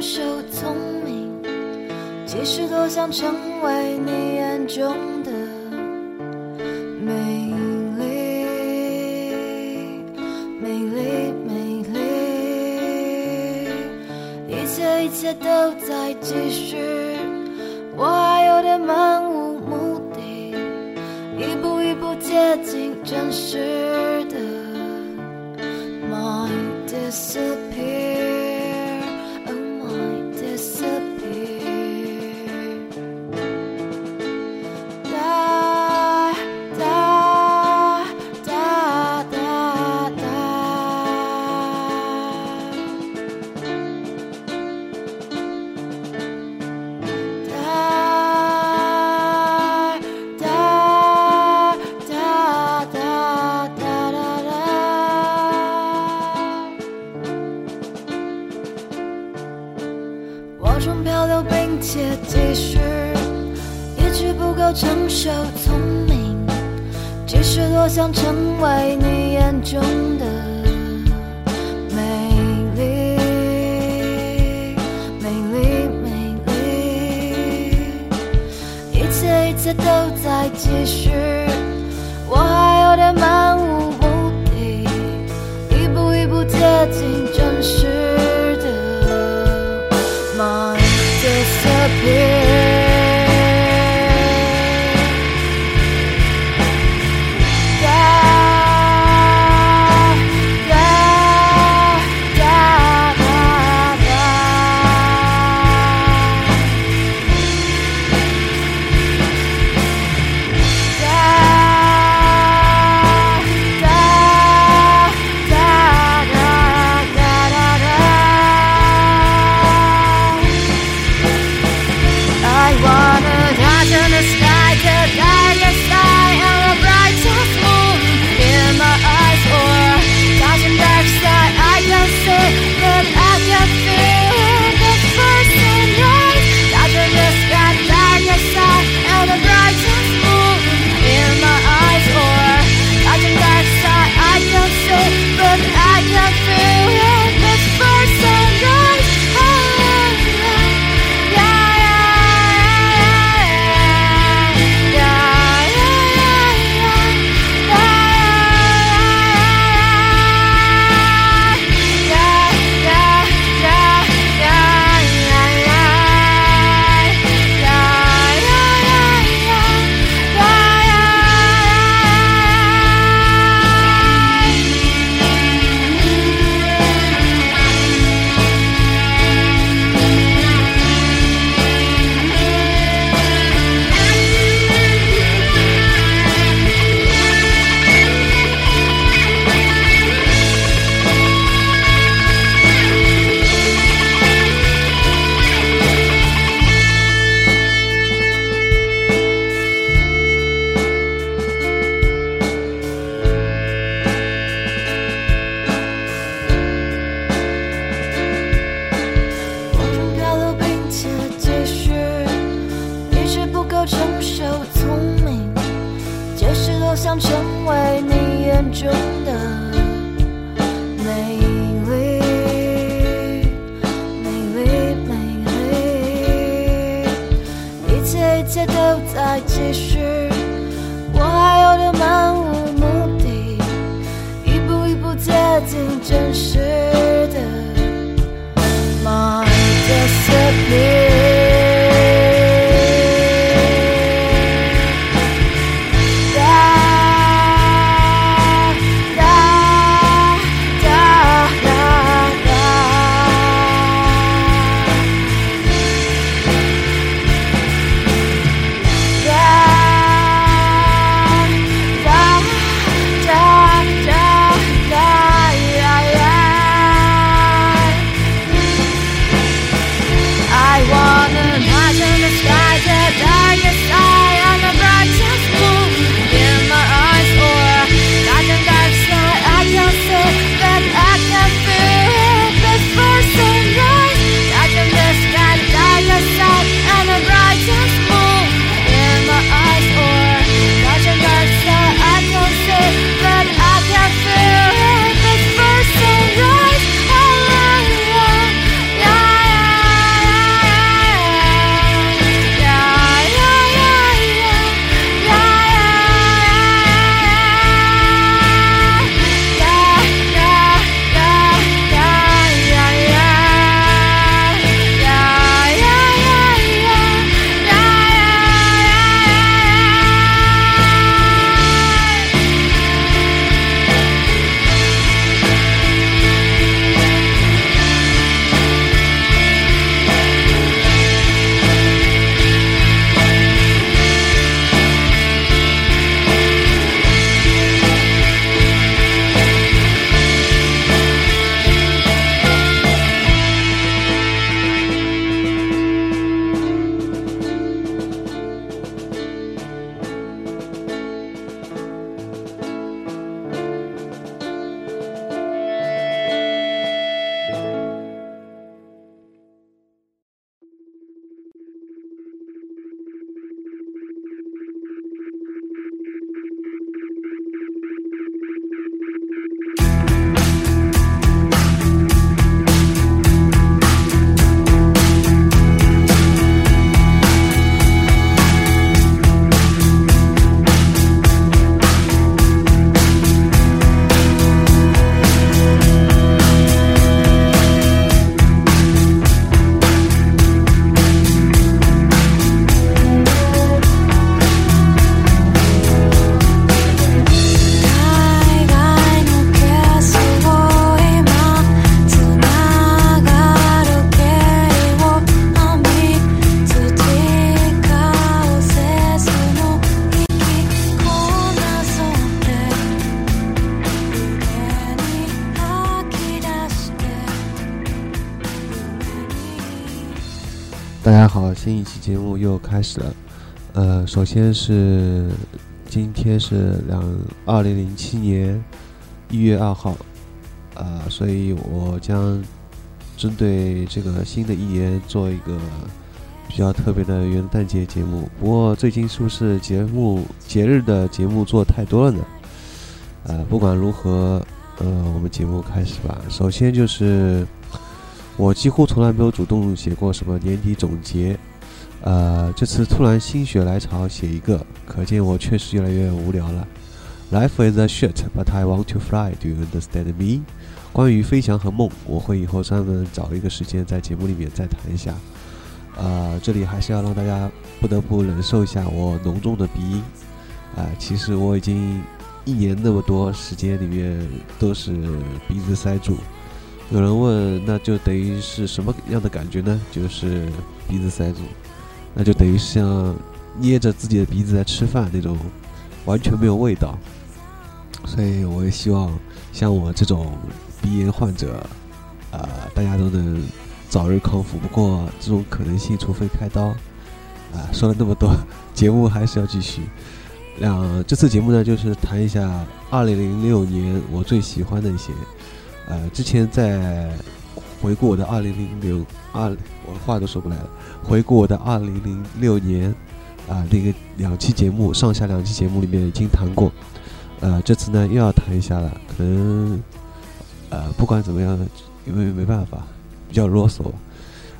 秀聪明，其实都想成为你眼中的美丽，美丽，美丽，一切一切都在继续，我还有点漫无目的，一步一步接近真实的 my decision。是多想成为你眼中的美丽美丽美丽一切一切都在继续我还有点漫无目的一步一步接近大家好，新一期节目又开始了。呃，首先是今天是两二零零七年一月二号，啊，所以我将针对这个新的一年做一个比较特别的元旦节节目。不过最近是不是节目节日的节目做太多了呢？呃，不管如何，呃，我们节目开始吧。首先就是。我几乎从来没有主动写过什么年底总结，呃，这次突然心血来潮写一个，可见我确实越来越无聊了。Life is a shit, but I want to fly. Do you understand me？关于飞翔和梦，我会以后专门找一个时间在节目里面再谈一下。呃，这里还是要让大家不得不忍受一下我浓重的鼻音。啊，其实我已经一年那么多时间里面都是鼻子塞住。有人问，那就等于是什么样的感觉呢？就是鼻子塞住，那就等于像捏着自己的鼻子在吃饭那种，完全没有味道。所以我也希望像我这种鼻炎患者，呃，大家都能早日康复。不过这种可能性，除非开刀。啊，说了那么多，节目还是要继续。两这次节目呢，就是谈一下2006年我最喜欢的一些。呃，之前在回顾我的二零零六二，我话都说不来了。回顾我的二零零六年，啊，那个两期节目，上下两期节目里面已经谈过。呃，这次呢又要谈一下了。可能，呃，不管怎么样，因为没办法，比较啰嗦。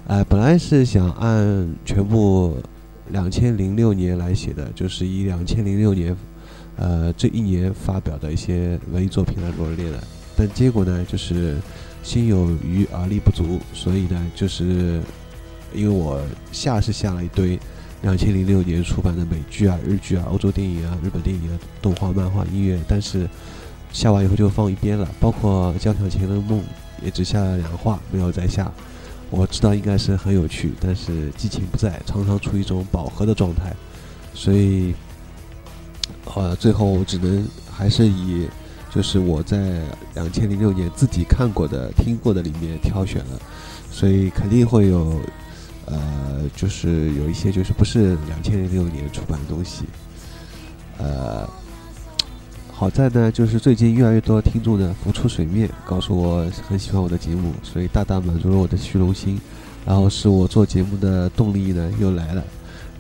呃，本来是想按全部两千零六年来写的，就是以两千零六年，呃，这一年发表的一些文艺作品来罗列的。但结果呢，就是心有余而力不足，所以呢，就是因为我下是下了一堆两千零六年出版的美剧啊、日剧啊、欧洲电影啊、日本电影啊、动画、漫画、音乐，但是下完以后就放一边了。包括《交响情人梦》也只下了两话，没有再下。我知道应该是很有趣，但是激情不在，常常处于一种饱和的状态，所以呃，最后我只能还是以。就是我在两千零六年自己看过的、听过的里面挑选了，所以肯定会有，呃，就是有一些就是不是两千零六年出版的东西，呃，好在呢，就是最近越来越多听众呢浮出水面，告诉我很喜欢我的节目，所以大大满足了我的虚荣心，然后使我做节目的动力呢又来了，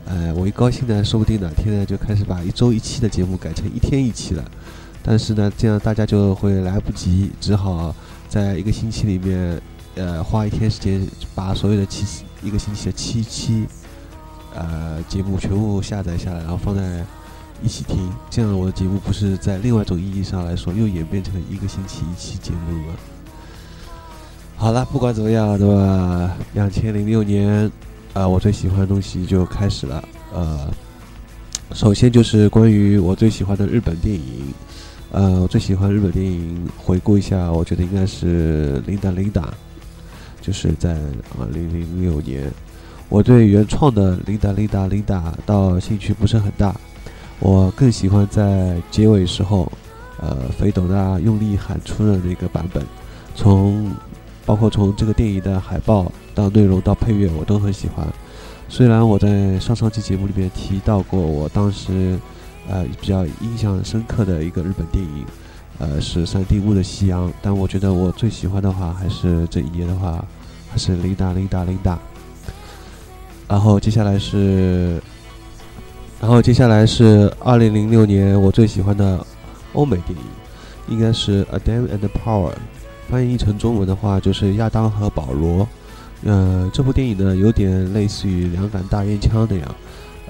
呃，我一高兴呢，说不定哪天呢就开始把一周一期的节目改成一天一期了。但是呢，这样大家就会来不及，只好在一个星期里面，呃，花一天时间把所有的七一个星期的七期，呃，节目全部下载下来，然后放在一起听。这样我的节目不是在另外一种意义上来说，又演变成了一个星期一期节目了吗？好了，不管怎么样，对吧？两千零六年，呃，我最喜欢的东西就开始了。呃，首先就是关于我最喜欢的日本电影。呃，我最喜欢日本电影，回顾一下，我觉得应该是《琳达琳达》，就是在二零零六年。我对原创的《琳达琳达琳达》倒兴趣不是很大，我更喜欢在结尾时候，呃，肥斗大用力喊出的那个版本。从包括从这个电影的海报到内容到配乐，我都很喜欢。虽然我在上上期节目里面提到过，我当时。呃，比较印象深刻的一个日本电影，呃，是三丁目的夕阳。但我觉得我最喜欢的话，还是这一年的话，还是琳达琳达琳达。然后接下来是，然后接下来是二零零六年我最喜欢的欧美电影，应该是《Adam and Power》，翻译成中文的话就是亚当和保罗。呃，这部电影呢，有点类似于两杆大烟枪那样。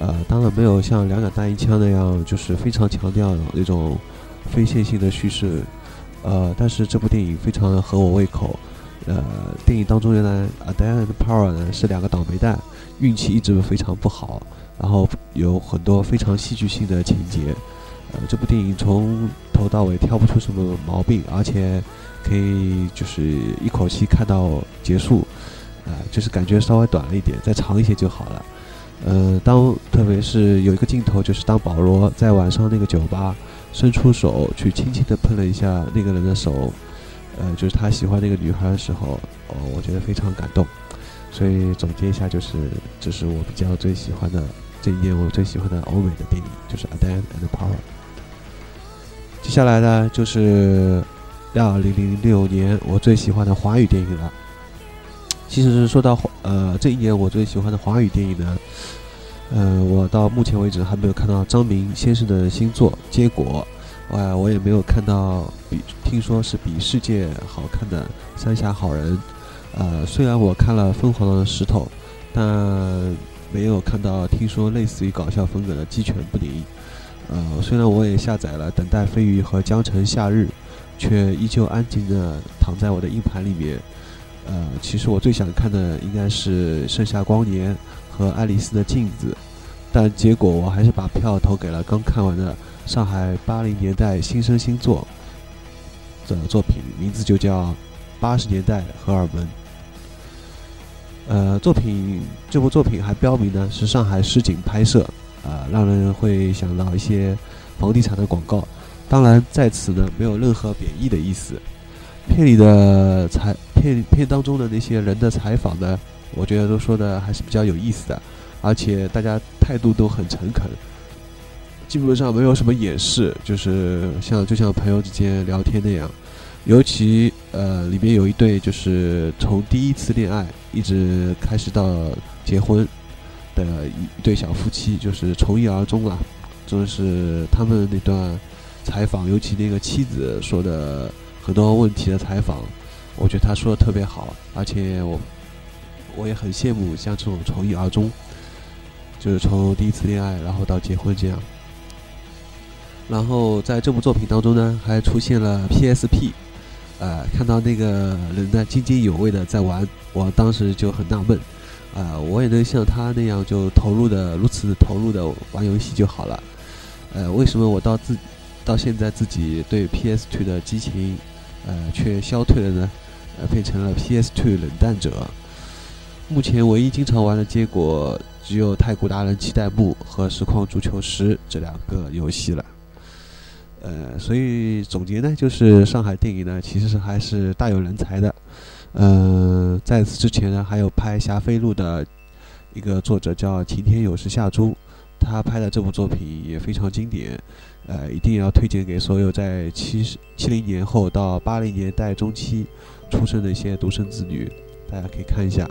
呃，当然没有像《两杆大烟枪》那样，就是非常强调那种非线性的叙事。呃，但是这部电影非常合我胃口。呃，电影当中原来 Adam 和 Power 呢是两个倒霉蛋，运气一直非常不好，然后有很多非常戏剧性的情节。呃，这部电影从头到尾挑不出什么毛病，而且可以就是一口气看到结束。呃，就是感觉稍微短了一点，再长一些就好了。呃，当特别是有一个镜头，就是当保罗在晚上那个酒吧伸出手去轻轻地碰了一下那个人的手，呃，就是他喜欢那个女孩的时候，哦，我觉得非常感动。所以总结一下，就是这是我比较最喜欢的这一年我最喜欢的欧美的电影，就是《A Dan and Power》。接下来呢，就是二零零六年我最喜欢的华语电影了。其实说到呃这一年我最喜欢的华语电影呢，呃，我到目前为止还没有看到张明先生的新作《结果》，呃，我也没有看到比听说是比世界好看的《三峡好人》。呃，虽然我看了《疯狂的石头》，但没有看到听说类似于搞笑风格的《鸡犬不宁》。呃，虽然我也下载了《等待飞鱼》和《江城夏日》，却依旧安静地躺在我的硬盘里面。呃，其实我最想看的应该是《盛夏光年》和《爱丽丝的镜子》，但结果我还是把票投给了刚看完的上海八零年代新生新作的作品，名字就叫《八十年代荷尔蒙》。呃，作品这部作品还标明呢是上海实景拍摄，啊，让人会想到一些房地产的广告。当然，在此呢没有任何贬义的意思。片里的采片片当中的那些人的采访呢，我觉得都说的还是比较有意思的，而且大家态度都很诚恳，基本上没有什么掩饰，就是像就像朋友之间聊天那样。尤其呃，里面有一对就是从第一次恋爱一直开始到结婚的一对小夫妻，就是从一而终了。就是他们那段采访，尤其那个妻子说的很多问题的采访，我觉得他说的特别好，而且我我也很羡慕像这种从一而终，就是从第一次恋爱然后到结婚这样。然后在这部作品当中呢，还出现了 PSP。呃，看到那个人呢津津有味的在玩，我当时就很纳闷，啊，我也能像他那样就投入的如此投入的玩游戏就好了，呃，为什么我到自到现在自己对 PS2 的激情，呃，却消退了呢？呃，变成了 PS2 冷淡者。目前唯一经常玩的结果，只有《太古达人七代目》和《实况足球十》这两个游戏了。呃，所以总结呢，就是上海电影呢，其实是还是大有人才的。呃，在此之前呢，还有拍《霞飞路》的一个作者叫晴天有时夏珠，他拍的这部作品也非常经典。呃，一定要推荐给所有在七十七零年后到八零年代中期出生的一些独生子女，大家可以看一下。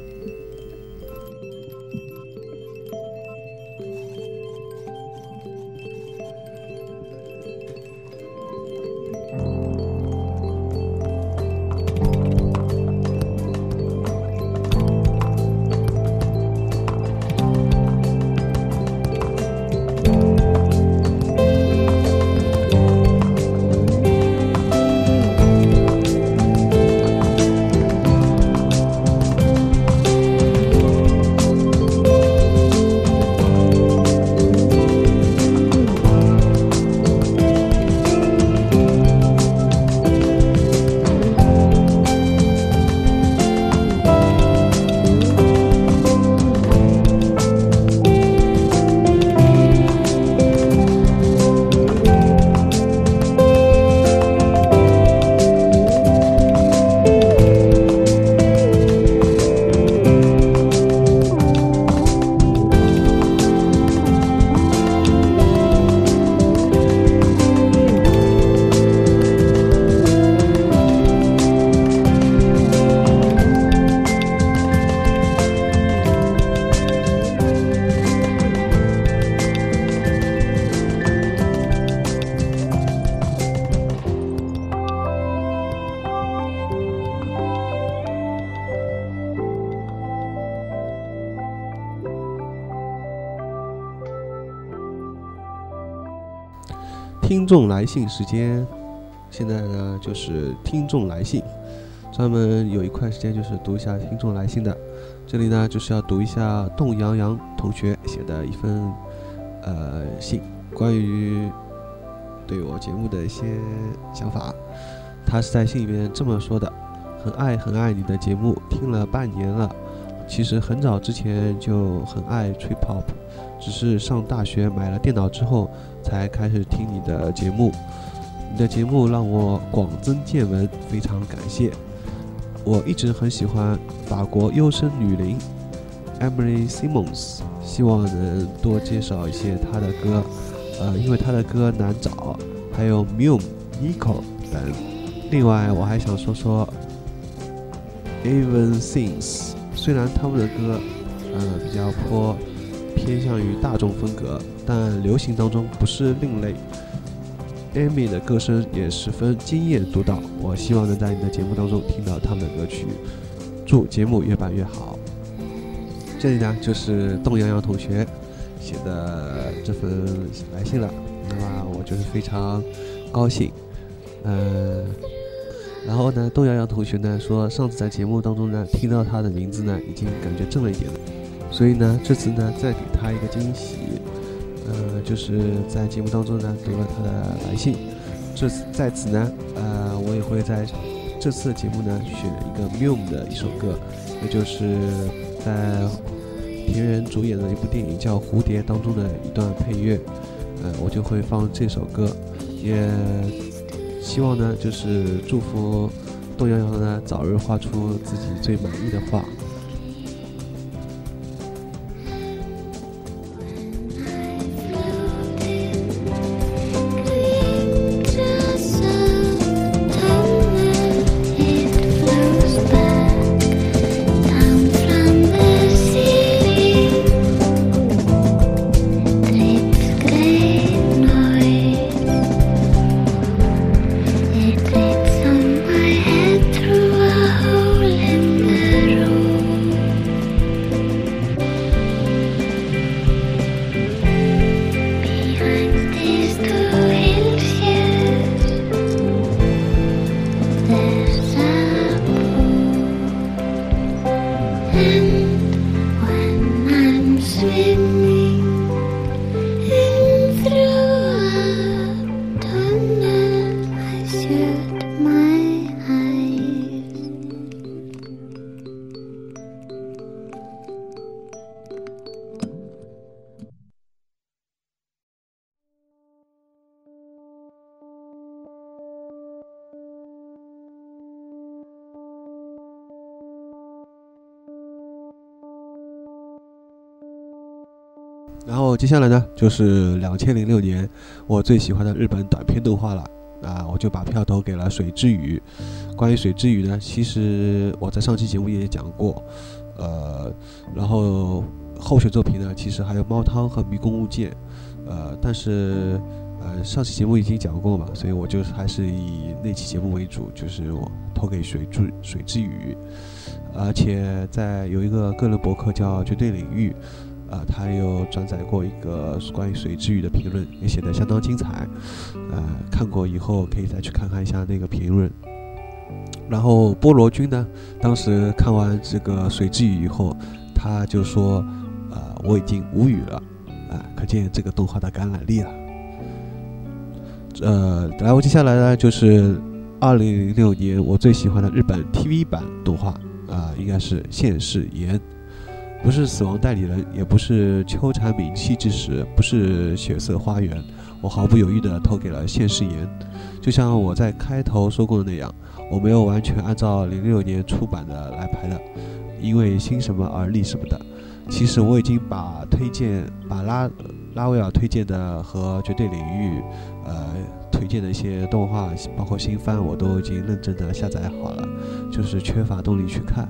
众来信时间，现在呢就是听众来信，专门有一块时间就是读一下听众来信的。这里呢就是要读一下冻洋洋同学写的一份呃信，关于对我节目的一些想法。他是在信里面这么说的：很爱很爱你的节目，听了半年了。其实很早之前就很爱 trip hop，只是上大学买了电脑之后才开始听你的节目。你的节目让我广增见闻，非常感谢。我一直很喜欢法国优声女伶 Emily Simmons，希望能多介绍一些她的歌，呃，因为她的歌难找，还有 Miu、Nico 等。另外，我还想说说 Even Things，虽然他们的歌，呃，比较颇偏向于大众风格，但流行当中不是另类。Amy 的歌声也十分惊艳独到，我希望能在你的节目当中听到他们的歌曲。祝节目越办越好。这里呢就是冻洋洋同学写的这份来信了，那么我就是非常高兴。嗯，然后呢，窦洋洋同学呢说，上次在节目当中呢听到他的名字呢，已经感觉正了一点了，所以呢这次呢再给他一个惊喜。呃，就是在节目当中呢读了他的来信，这次在此呢，呃，我也会在这次的节目呢选一个 m u m 的一首歌，也就是在田园主演的一部电影叫《蝴蝶》当中的一段配乐，呃，我就会放这首歌，也希望呢就是祝福杜洋洋呢早日画出自己最满意的画。然后接下来呢，就是两千零六年我最喜欢的日本短片动画了啊，我就把票投给了《水之语》。关于《水之语》呢，其实我在上期节目也讲过，呃，然后候选作品呢，其实还有《猫汤》和《迷宫物件》，呃，但是呃上期节目已经讲过嘛，所以我就还是以那期节目为主，就是我投给《水之水之语》，而且在有一个个人博客叫《绝对领域》。啊，他有转载过一个关于水之语的评论，也写得相当精彩。呃，看过以后可以再去看看一下那个评论。然后菠萝君呢，当时看完这个水之语以后，他就说：“呃，我已经无语了。”啊，可见这个动画的感染力了。呃，然后接下来呢，就是二零零六年我最喜欢的日本 TV 版动画啊，应该是《现世言》。不是死亡代理人，也不是秋蝉鸣泣之时，不是血色花园，我毫不犹豫地投给了现世言。就像我在开头说过的那样，我没有完全按照零六年出版的来排的，因为新什么而立什么的。其实我已经把推荐，把拉拉威尔推荐的和绝对领域，呃推荐的一些动画，包括新番，我都已经认真的下载好了，就是缺乏动力去看。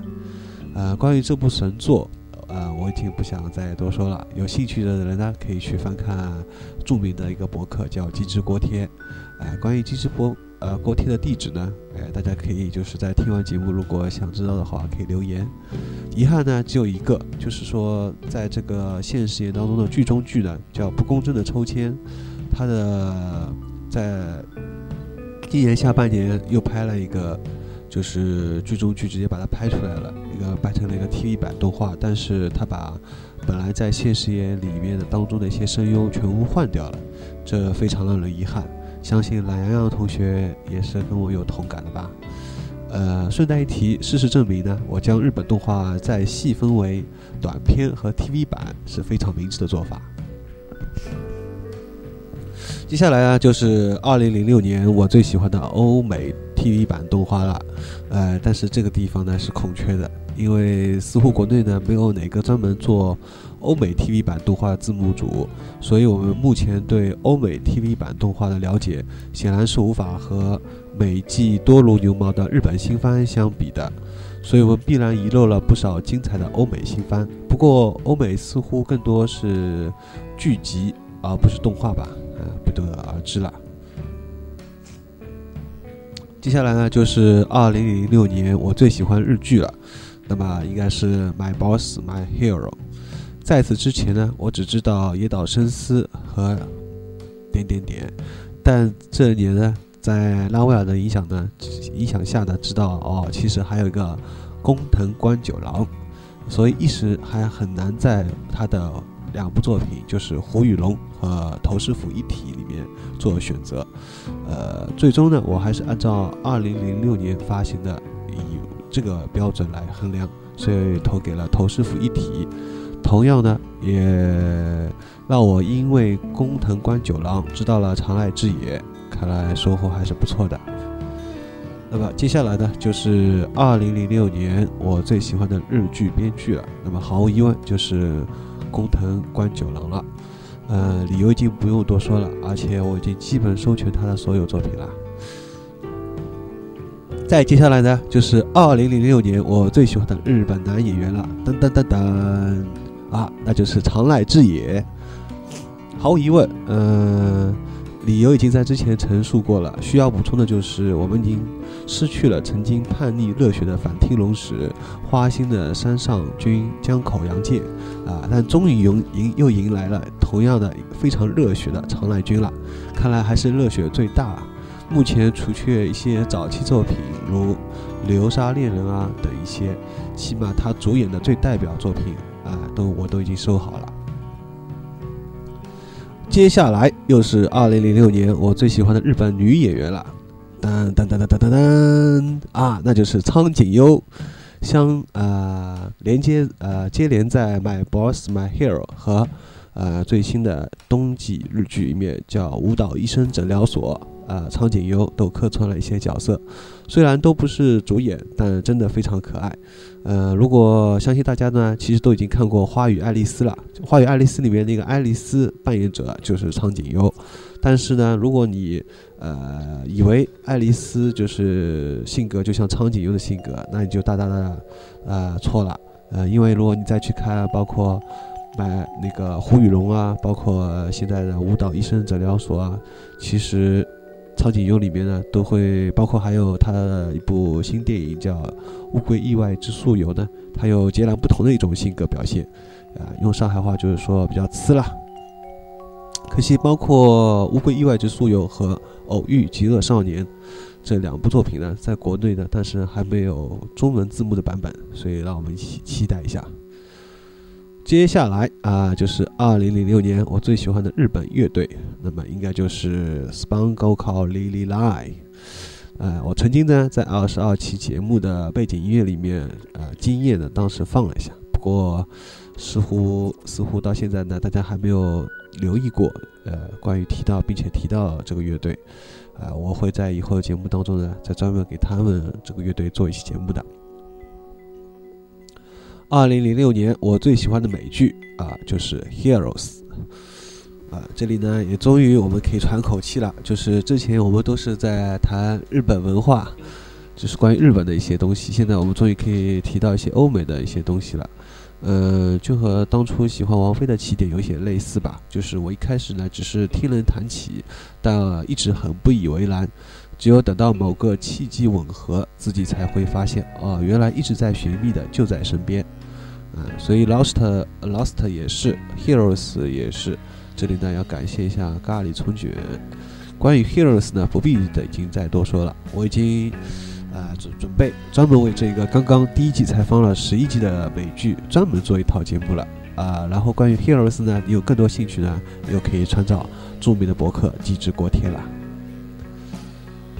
呃，关于这部神作。呃，我已经不想再多说了。有兴趣的人呢，可以去翻看著名的一个博客，叫“机智锅贴”。哎，关于机智锅呃锅贴的地址呢，哎，大家可以就是在听完节目，如果想知道的话，可以留言。遗憾呢，只有一个，就是说在这个现实言当中的剧中剧呢，叫《不公正的抽签》，它的在今年下半年又拍了一个。就是剧中剧直接把它拍出来了，一个拍成了一个 TV 版动画，但是他把本来在现实演里面的当中的一些声优全部换掉了，这非常让人遗憾。相信懒洋洋同学也是跟我有同感的吧？呃，顺带一提，事实证明呢，我将日本动画再细分为短片和 TV 版是非常明智的做法。接下来啊，就是2006年我最喜欢的欧美。TV 版动画了，呃，但是这个地方呢是空缺的，因为似乎国内呢没有哪个专门做欧美 TV 版动画字幕组，所以我们目前对欧美 TV 版动画的了解，显然是无法和美季多如牛毛的日本新番相比的，所以我们必然遗漏了不少精彩的欧美新番。不过欧美似乎更多是剧集而不是动画吧，呃，不得而知了。接下来呢，就是二零零六年我最喜欢日剧了，那么应该是《My Boss My Hero》。在此之前呢，我只知道野岛伸司和点点点，但这年呢，在拉威尔的影响呢影响下呢，知道哦，其实还有一个工藤官九郎，所以一时还很难在他的两部作品，就是《火与龙》和《头师傅一体》里面做选择。呃，最终呢，我还是按照二零零六年发行的以这个标准来衡量，所以投给了《头师傅一体》。同样呢，也让我因为工藤官九郎知道了长濑智也，看来收获还是不错的。那么接下来呢，就是二零零六年我最喜欢的日剧编剧了。那么毫无疑问就是工藤官九郎了。呃，理由已经不用多说了，而且我已经基本收全他的所有作品了。再接下来呢，就是二零零六年我最喜欢的日本男演员了，噔噔噔噔，啊，那就是长濑智也。毫无疑问，嗯，理由已经在之前陈述过了。需要补充的就是，我们已经失去了曾经叛逆热血的反町隆史，花心的山上君江口洋介，啊，但终于迎迎又迎来了同样的非常热血的长濑君了。看来还是热血最大。目前除却一些早期作品，如《流沙恋人》啊等一些，起码他主演的最代表作品啊，都我都已经收好了。接下来又是二零零六年我最喜欢的日本女演员了，噔噔噔噔噔噔噔啊，那就是苍井优，相啊连接呃接连在《My Boss My Hero》和呃最新的冬季日剧里面叫《舞蹈医生诊疗所》。呃，苍井优都客串了一些角色，虽然都不是主演，但真的非常可爱。呃，如果相信大家呢，其实都已经看过《花与爱丽丝》了，《花与爱丽丝》里面那个爱丽丝扮演者就是苍井优。但是呢，如果你呃以为爱丽丝就是性格就像苍井优的性格，那你就大大的呃错了。呃，因为如果你再去看，包括买那个《胡雨龙》啊，包括现在的《舞蹈医生诊疗所》啊，其实。苍井优里面呢，都会包括还有他的一部新电影叫《乌龟意外之宿游》呢，他有截然不同的一种性格表现，啊，用上海话就是说比较呲啦。可惜，包括《乌龟意外之宿游》和《偶遇极恶少年》这两部作品呢，在国内呢，但是还没有中文字幕的版本，所以让我们一起期待一下。接下来啊，就是二零零六年我最喜欢的日本乐队，那么应该就是 Spango Call Lily Lie。呃，我曾经呢在二十二期节目的背景音乐里面，呃，惊艳的当时放了一下，不过似乎似乎到现在呢，大家还没有留意过，呃，关于提到并且提到这个乐队，啊，我会在以后的节目当中呢，再专门给他们这个乐队做一期节目的。二零零六年，我最喜欢的美剧啊，就是《Heroes》啊。这里呢，也终于我们可以喘口气了。就是之前我们都是在谈日本文化，就是关于日本的一些东西。现在我们终于可以提到一些欧美的一些东西了。呃，就和当初喜欢王菲的起点有些类似吧。就是我一开始呢，只是听人谈起，但一直很不以为然。只有等到某个契机吻合，自己才会发现，哦，原来一直在寻觅的就在身边。所以 Lost，Lost 也是，Heroes 也是。这里呢要感谢一下咖喱葱卷。关于 Heroes 呢，不必的已经再多说了。我已经啊准准备专门为这个刚刚第一季才放了十一集的美剧专门做一套节目了啊。然后关于 Heroes 呢，你有更多兴趣呢，又可以参照著名的博客机智锅贴了。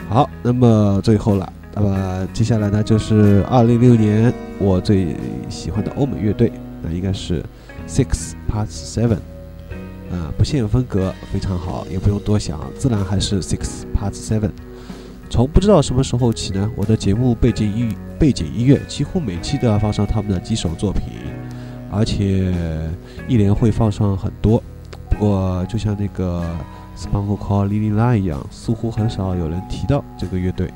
好，那么最后了。那么接下来呢，就是二零零六年我最喜欢的欧美乐队，那应该是 Six Part Seven，啊，不限风格，非常好，也不用多想，自然还是 Six Part Seven。从不知道什么时候起呢，我的节目背景音背景音乐几乎每期都要放上他们的几首作品，而且一连会放上很多。不过就像那个 s p a n k Call Lily Line 一样，似乎很少有人提到这个乐队。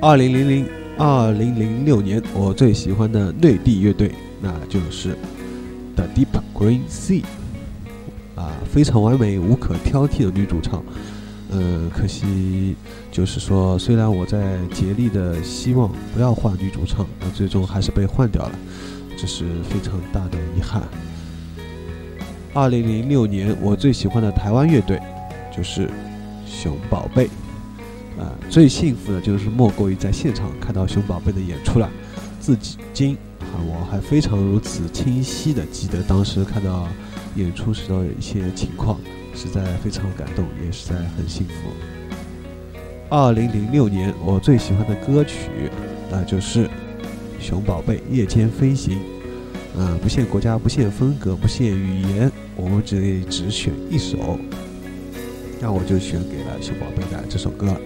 二零零零二零零六年，我最喜欢的内地乐队，那就是 The Deep Green Sea，啊，非常完美、无可挑剔的女主唱。呃，可惜就是说，虽然我在竭力的希望不要换女主唱，那最终还是被换掉了，这是非常大的遗憾。二零零六年，我最喜欢的台湾乐队就是熊宝贝。啊，最幸福的就是莫过于在现场看到熊宝贝的演出了。至今啊，我还非常如此清晰的记得当时看到演出时的一些情况，实在非常感动，也实在很幸福。二零零六年，我最喜欢的歌曲，那就是熊宝贝《夜间飞行》。啊，不限国家，不限风格，不限语言，我们只只选一首。那我就选给了小宝贝的这首歌。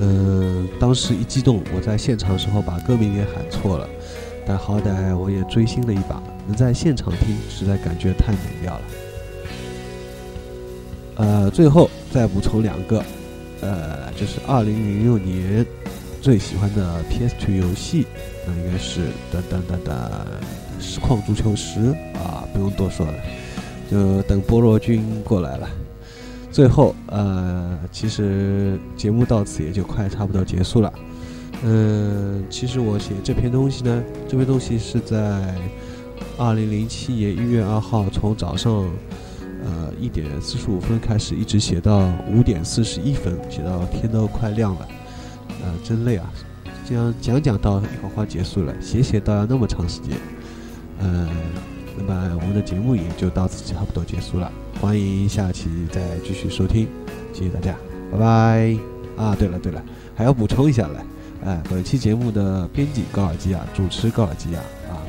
嗯，当时一激动，我在现场的时候把歌名给喊错了，但好歹我也追星了一把，能在现场听，实在感觉太美妙了。呃，最后再补充两个，呃，就是二零零六年最喜欢的 PS2 游戏，那应该是噔噔噔噔实况足球十啊，不用多说了，就等菠萝君过来了。最后，呃，其实节目到此也就快差不多结束了。嗯，其实我写这篇东西呢，这篇东西是在二零零七年一月二号，从早上呃一点四十五分开始，一直写到五点四十一分，写到天都快亮了。呃，真累啊！这样讲讲到一会儿话结束了，写写到要那么长时间。嗯，那么我们的节目也就到此差不多结束了。欢迎下期再继续收听，谢谢大家，拜拜。啊，对了对了，还要补充一下嘞，哎，本期节目的编辑高尔基亚，主持高尔基亚，啊，